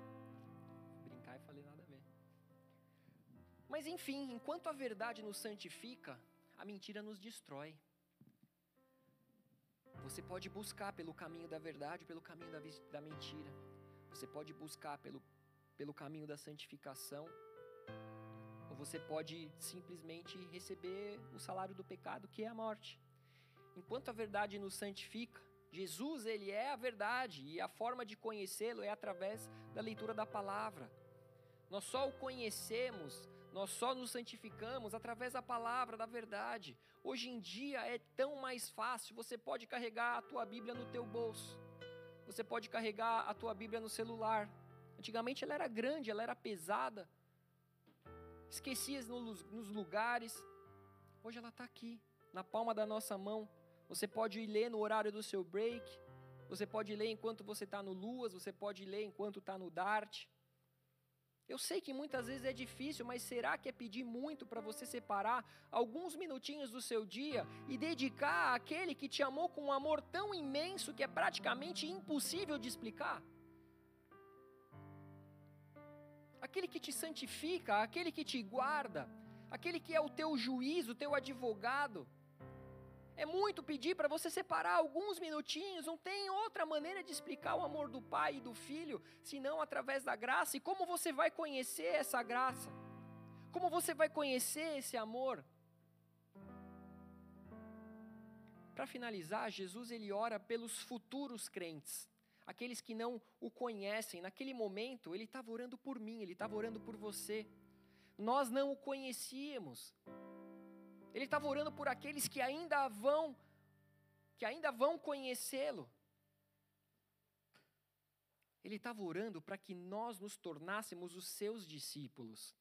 Speaker 1: Fui brincar e falei nada a ver. Mas enfim, enquanto a verdade nos santifica, a mentira nos destrói. Você pode buscar pelo caminho da verdade, pelo caminho da, da mentira. Você pode buscar pelo, pelo caminho da santificação, ou você pode simplesmente receber o salário do pecado, que é a morte. Enquanto a verdade nos santifica, Jesus, ele é a verdade, e a forma de conhecê-lo é através da leitura da palavra. Nós só o conhecemos nós só nos santificamos através da palavra, da verdade. Hoje em dia é tão mais fácil, você pode carregar a tua Bíblia no teu bolso. Você pode carregar a tua Bíblia no celular. Antigamente ela era grande, ela era pesada. Esquecias nos lugares. Hoje ela está aqui, na palma da nossa mão. Você pode ler no horário do seu break. Você pode ler enquanto você está no Luas. Você pode ler enquanto está no Dart. Eu sei que muitas vezes é difícil, mas será que é pedir muito para você separar alguns minutinhos do seu dia e dedicar àquele que te amou com um amor tão imenso que é praticamente impossível de explicar? Aquele que te santifica, aquele que te guarda, aquele que é o teu juiz, o teu advogado, é muito pedir para você separar alguns minutinhos, não tem outra maneira de explicar o amor do pai e do filho, senão através da graça. E como você vai conhecer essa graça? Como você vai conhecer esse amor? Para finalizar, Jesus ele ora pelos futuros crentes, aqueles que não o conhecem. Naquele momento, ele estava orando por mim, ele estava orando por você. Nós não o conhecíamos, ele estava orando por aqueles que ainda vão que ainda vão conhecê-lo. Ele estava orando para que nós nos tornássemos os seus discípulos,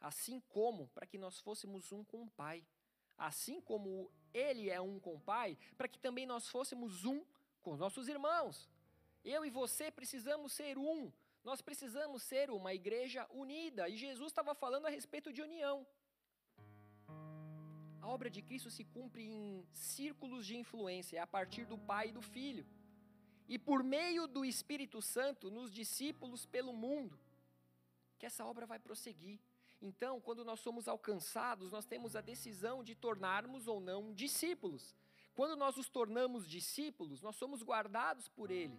Speaker 1: assim como para que nós fôssemos um com o Pai. Assim como ele é um com o Pai, para que também nós fôssemos um com os nossos irmãos. Eu e você precisamos ser um. Nós precisamos ser uma igreja unida. E Jesus estava falando a respeito de união. A obra de Cristo se cumpre em círculos de influência, a partir do Pai e do Filho. E por meio do Espírito Santo, nos discípulos pelo mundo, que essa obra vai prosseguir. Então, quando nós somos alcançados, nós temos a decisão de tornarmos ou não discípulos. Quando nós os tornamos discípulos, nós somos guardados por Ele.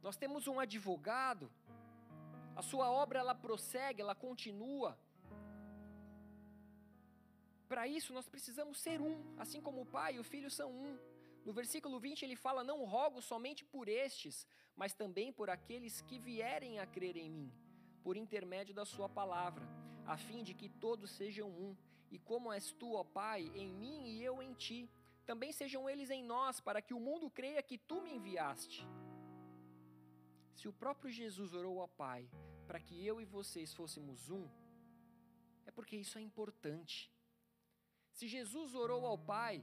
Speaker 1: Nós temos um advogado, a sua obra ela prossegue, ela continua. Para isso, nós precisamos ser um, assim como o Pai e o Filho são um. No versículo 20 ele fala: Não rogo somente por estes, mas também por aqueles que vierem a crer em mim, por intermédio da Sua palavra, a fim de que todos sejam um. E como és tu, ó Pai, em mim e eu em ti, também sejam eles em nós, para que o mundo creia que tu me enviaste. Se o próprio Jesus orou ao Pai para que eu e vocês fôssemos um, é porque isso é importante. Se Jesus orou ao Pai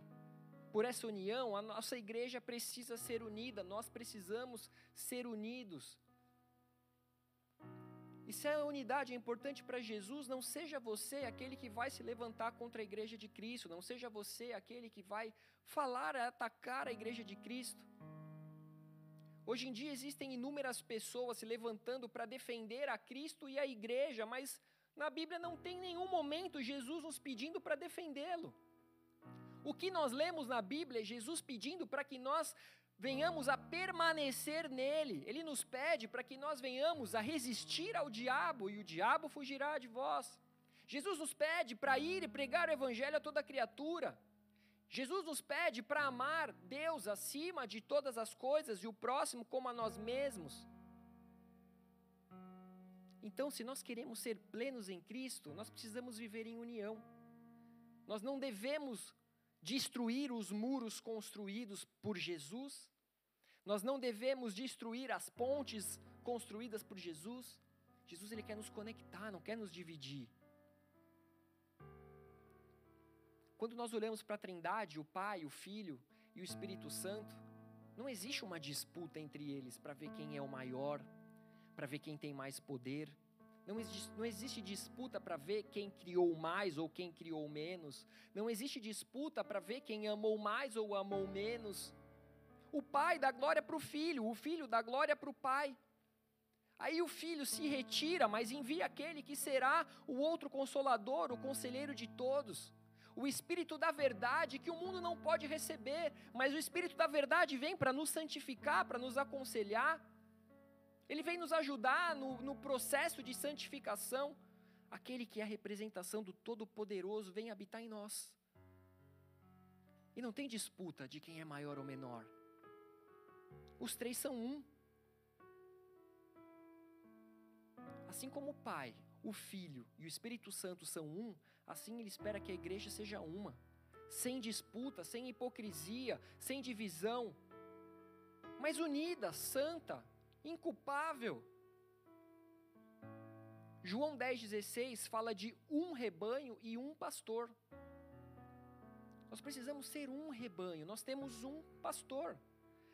Speaker 1: por essa união, a nossa igreja precisa ser unida, nós precisamos ser unidos. E se a unidade é importante para Jesus, não seja você aquele que vai se levantar contra a igreja de Cristo, não seja você aquele que vai falar, atacar a igreja de Cristo. Hoje em dia existem inúmeras pessoas se levantando para defender a Cristo e a igreja, mas na Bíblia não tem nenhum momento Jesus nos pedindo para defendê-lo. O que nós lemos na Bíblia é Jesus pedindo para que nós venhamos a permanecer nele. Ele nos pede para que nós venhamos a resistir ao diabo e o diabo fugirá de vós. Jesus nos pede para ir e pregar o evangelho a toda criatura. Jesus nos pede para amar Deus acima de todas as coisas e o próximo como a nós mesmos. Então, se nós queremos ser plenos em Cristo, nós precisamos viver em união. Nós não devemos destruir os muros construídos por Jesus. Nós não devemos destruir as pontes construídas por Jesus. Jesus ele quer nos conectar, não quer nos dividir. Quando nós olhamos para a Trindade, o Pai, o Filho e o Espírito Santo, não existe uma disputa entre eles para ver quem é o maior, para ver quem tem mais poder. Não existe, não existe disputa para ver quem criou mais ou quem criou menos. Não existe disputa para ver quem amou mais ou amou menos. O pai dá glória para o filho, o filho dá glória para o pai. Aí o filho se retira, mas envia aquele que será o outro consolador, o conselheiro de todos. O Espírito da verdade que o mundo não pode receber, mas o Espírito da verdade vem para nos santificar, para nos aconselhar. Ele vem nos ajudar no, no processo de santificação. Aquele que é a representação do Todo-Poderoso vem habitar em nós. E não tem disputa de quem é maior ou menor. Os três são um. Assim como o Pai, o Filho e o Espírito Santo são um, assim ele espera que a igreja seja uma. Sem disputa, sem hipocrisia, sem divisão, mas unida, santa, inculpável. João 10,16 fala de um rebanho e um pastor. Nós precisamos ser um rebanho, nós temos um pastor.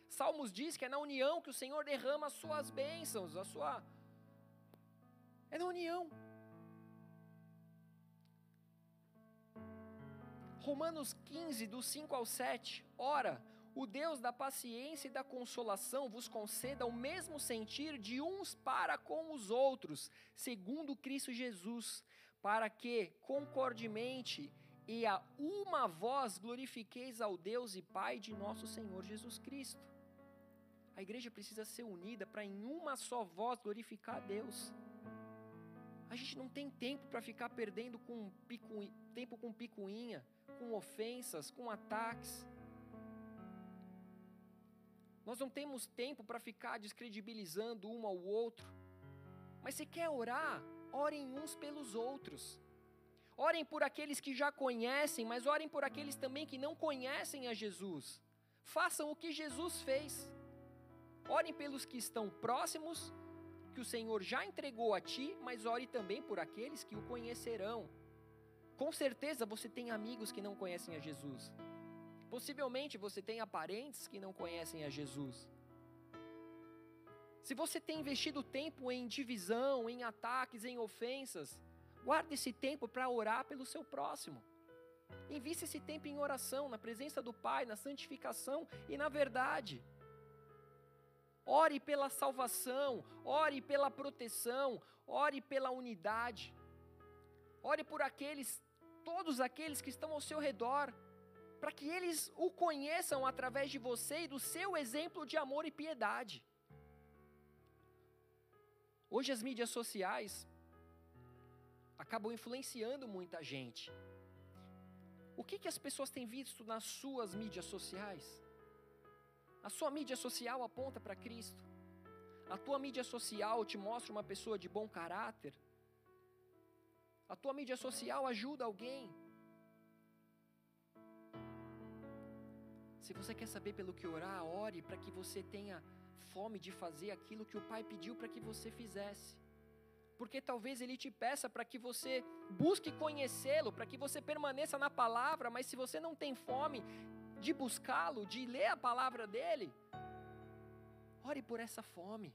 Speaker 1: Salmos diz que é na união que o Senhor derrama as suas bênçãos, a sua. É na união. Romanos 15, do 5 ao 7. Ora, o Deus da paciência e da consolação vos conceda o mesmo sentir de uns para com os outros, segundo Cristo Jesus, para que, concordemente e a uma voz, glorifiqueis ao Deus e Pai de nosso Senhor Jesus Cristo. A igreja precisa ser unida para em uma só voz glorificar a Deus. A gente não tem tempo para ficar perdendo com picu... tempo com picuinha, com ofensas, com ataques. Nós não temos tempo para ficar descredibilizando um ao outro. Mas se quer orar, orem uns pelos outros. Orem por aqueles que já conhecem, mas orem por aqueles também que não conhecem a Jesus. Façam o que Jesus fez. Orem pelos que estão próximos, que o Senhor já entregou a ti, mas ore também por aqueles que o conhecerão. Com certeza você tem amigos que não conhecem a Jesus. Possivelmente você tenha parentes que não conhecem a Jesus. Se você tem investido tempo em divisão, em ataques, em ofensas, guarde esse tempo para orar pelo seu próximo. Invista esse tempo em oração, na presença do Pai, na santificação e na verdade. Ore pela salvação, ore pela proteção, ore pela unidade. Ore por aqueles, todos aqueles que estão ao seu redor para que eles o conheçam através de você e do seu exemplo de amor e piedade. Hoje as mídias sociais acabam influenciando muita gente. O que, que as pessoas têm visto nas suas mídias sociais? A sua mídia social aponta para Cristo. A tua mídia social te mostra uma pessoa de bom caráter. A tua mídia social ajuda alguém. Se você quer saber pelo que orar, ore para que você tenha fome de fazer aquilo que o Pai pediu para que você fizesse. Porque talvez Ele te peça para que você busque conhecê-lo, para que você permaneça na palavra, mas se você não tem fome de buscá-lo, de ler a palavra dele, ore por essa fome.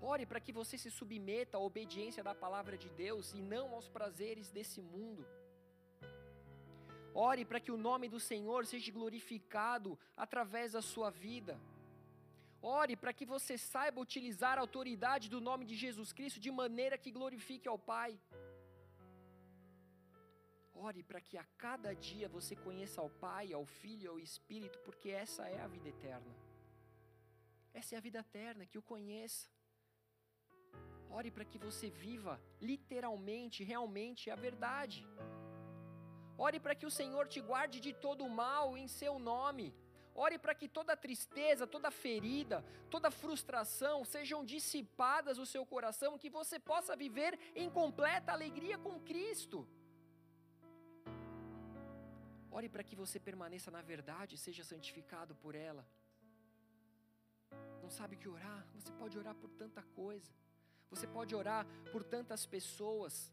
Speaker 1: Ore para que você se submeta à obediência da palavra de Deus e não aos prazeres desse mundo. Ore para que o nome do Senhor seja glorificado através da sua vida. Ore para que você saiba utilizar a autoridade do nome de Jesus Cristo de maneira que glorifique ao Pai. Ore para que a cada dia você conheça ao Pai, ao Filho e ao Espírito, porque essa é a vida eterna. Essa é a vida eterna, que o conheça. Ore para que você viva literalmente, realmente a verdade. Ore para que o Senhor te guarde de todo o mal em seu nome. Ore para que toda tristeza, toda ferida, toda frustração sejam dissipadas do seu coração, que você possa viver em completa alegria com Cristo. Ore para que você permaneça na verdade seja santificado por ela. Não sabe o que orar? Você pode orar por tanta coisa. Você pode orar por tantas pessoas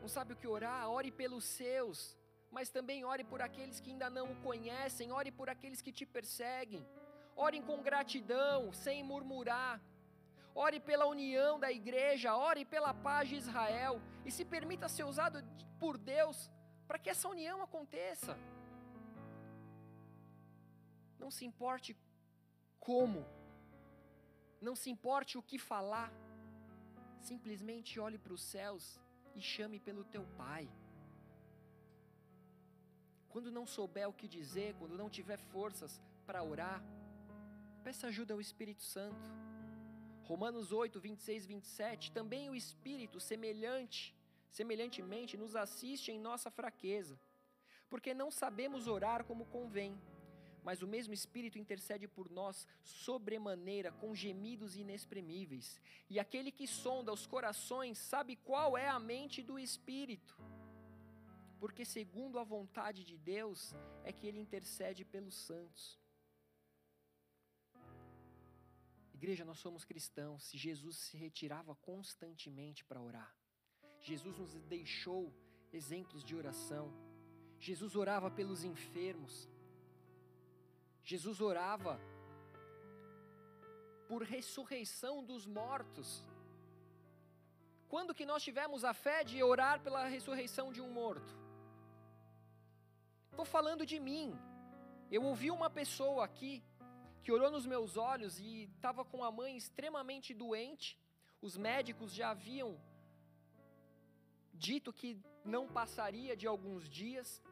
Speaker 1: não sabe o que orar, ore pelos seus, mas também ore por aqueles que ainda não o conhecem, ore por aqueles que te perseguem. Ore com gratidão, sem murmurar. Ore pela união da igreja, ore pela paz de Israel e se permita ser usado por Deus para que essa união aconteça. Não se importe como, não se importe o que falar, simplesmente olhe para os céus e chame pelo teu pai. Quando não souber o que dizer, quando não tiver forças para orar, peça ajuda ao Espírito Santo. Romanos 8, 26 e 27, também o Espírito semelhante, semelhantemente nos assiste em nossa fraqueza, porque não sabemos orar como convém mas o mesmo Espírito intercede por nós sobremaneira com gemidos inexprimíveis. E aquele que sonda os corações sabe qual é a mente do Espírito. Porque, segundo a vontade de Deus, é que ele intercede pelos santos. Igreja, nós somos cristãos. Jesus se retirava constantemente para orar. Jesus nos deixou exemplos de oração. Jesus orava pelos enfermos. Jesus orava por ressurreição dos mortos. Quando que nós tivemos a fé de orar pela ressurreição de um morto? Estou falando de mim. Eu ouvi uma pessoa aqui que orou nos meus olhos e estava com a mãe extremamente doente. Os médicos já haviam dito que não passaria de alguns dias.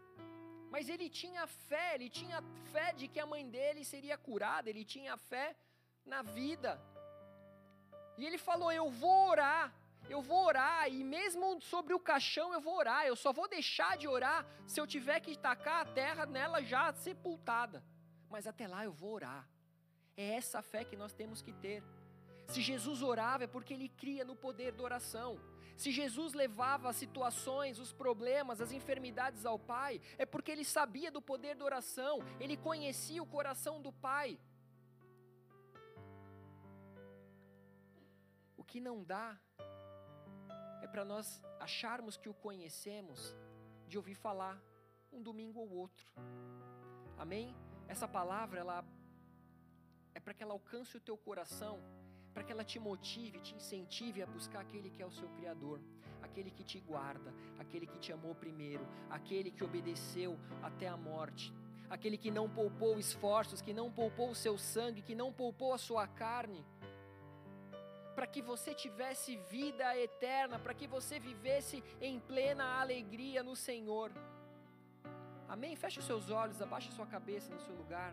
Speaker 1: Mas ele tinha fé, ele tinha fé de que a mãe dele seria curada, ele tinha fé na vida. E ele falou: Eu vou orar, eu vou orar, e mesmo sobre o caixão eu vou orar, eu só vou deixar de orar se eu tiver que tacar a terra nela já sepultada. Mas até lá eu vou orar. É essa fé que nós temos que ter. Se Jesus orava é porque ele cria no poder da oração. Se Jesus levava as situações, os problemas, as enfermidades ao Pai, é porque ele sabia do poder da oração, ele conhecia o coração do Pai. O que não dá é para nós acharmos que o conhecemos de ouvir falar um domingo ou outro. Amém? Essa palavra ela é para que ela alcance o teu coração para que ela te motive, te incentive a buscar aquele que é o seu Criador, aquele que te guarda, aquele que te amou primeiro, aquele que obedeceu até a morte, aquele que não poupou esforços, que não poupou o seu sangue, que não poupou a sua carne, para que você tivesse vida eterna, para que você vivesse em plena alegria no Senhor. Amém? Feche os seus olhos, abaixe sua cabeça no seu lugar.